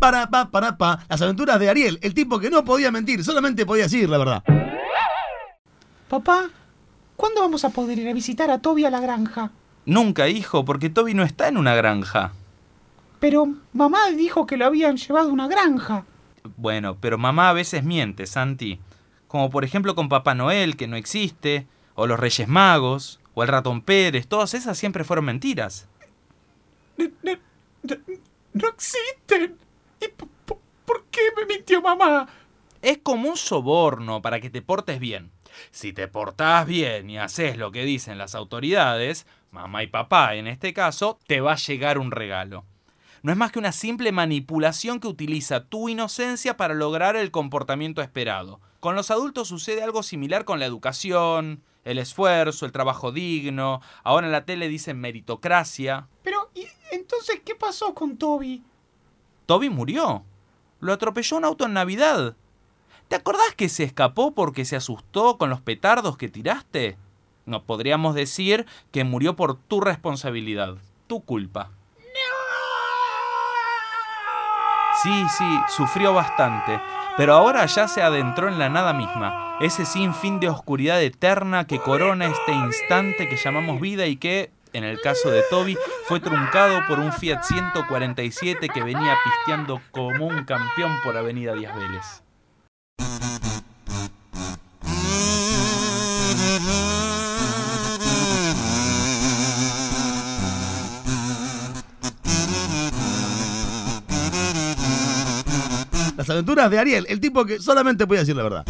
para, pa, para, pa. Las aventuras de Ariel, el tipo que no podía mentir, solamente podía decir la verdad. Papá, ¿cuándo vamos a poder ir a visitar a Toby a la granja? Nunca, hijo, porque Toby no está en una granja. Pero mamá dijo que lo habían llevado a una granja. Bueno, pero mamá a veces miente, Santi. Como por ejemplo con Papá Noel, que no existe, o los Reyes Magos, o el ratón Pérez, todas esas siempre fueron mentiras. No, no- no- no existen. Mintió mamá? Es como un soborno para que te portes bien. Si te portás bien y haces lo que dicen las autoridades, mamá y papá en este caso, te va a llegar un regalo. No es más que una simple manipulación que utiliza tu inocencia para lograr el comportamiento esperado. Con los adultos sucede algo similar con la educación, el esfuerzo, el trabajo digno. Ahora en la tele dicen meritocracia. Pero, ¿y entonces qué pasó con Toby? Toby murió. Lo atropelló un auto en Navidad. ¿Te acordás que se escapó porque se asustó con los petardos que tiraste? No podríamos decir que murió por tu responsabilidad, tu culpa. Sí, sí, sufrió bastante, pero ahora ya se adentró en la nada misma, ese sinfín de oscuridad eterna que corona este instante que llamamos vida y que, en el caso de Toby, fue truncado por un Fiat 147 que venía pisteando como un campeón por Avenida Díaz Vélez. Las aventuras de Ariel, el tipo que solamente podía decir la verdad.